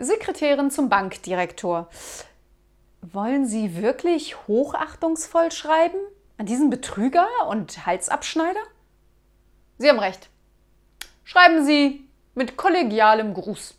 Sekretärin zum Bankdirektor. Wollen Sie wirklich hochachtungsvoll schreiben? An diesen Betrüger und Halsabschneider? Sie haben recht. Schreiben Sie mit kollegialem Gruß.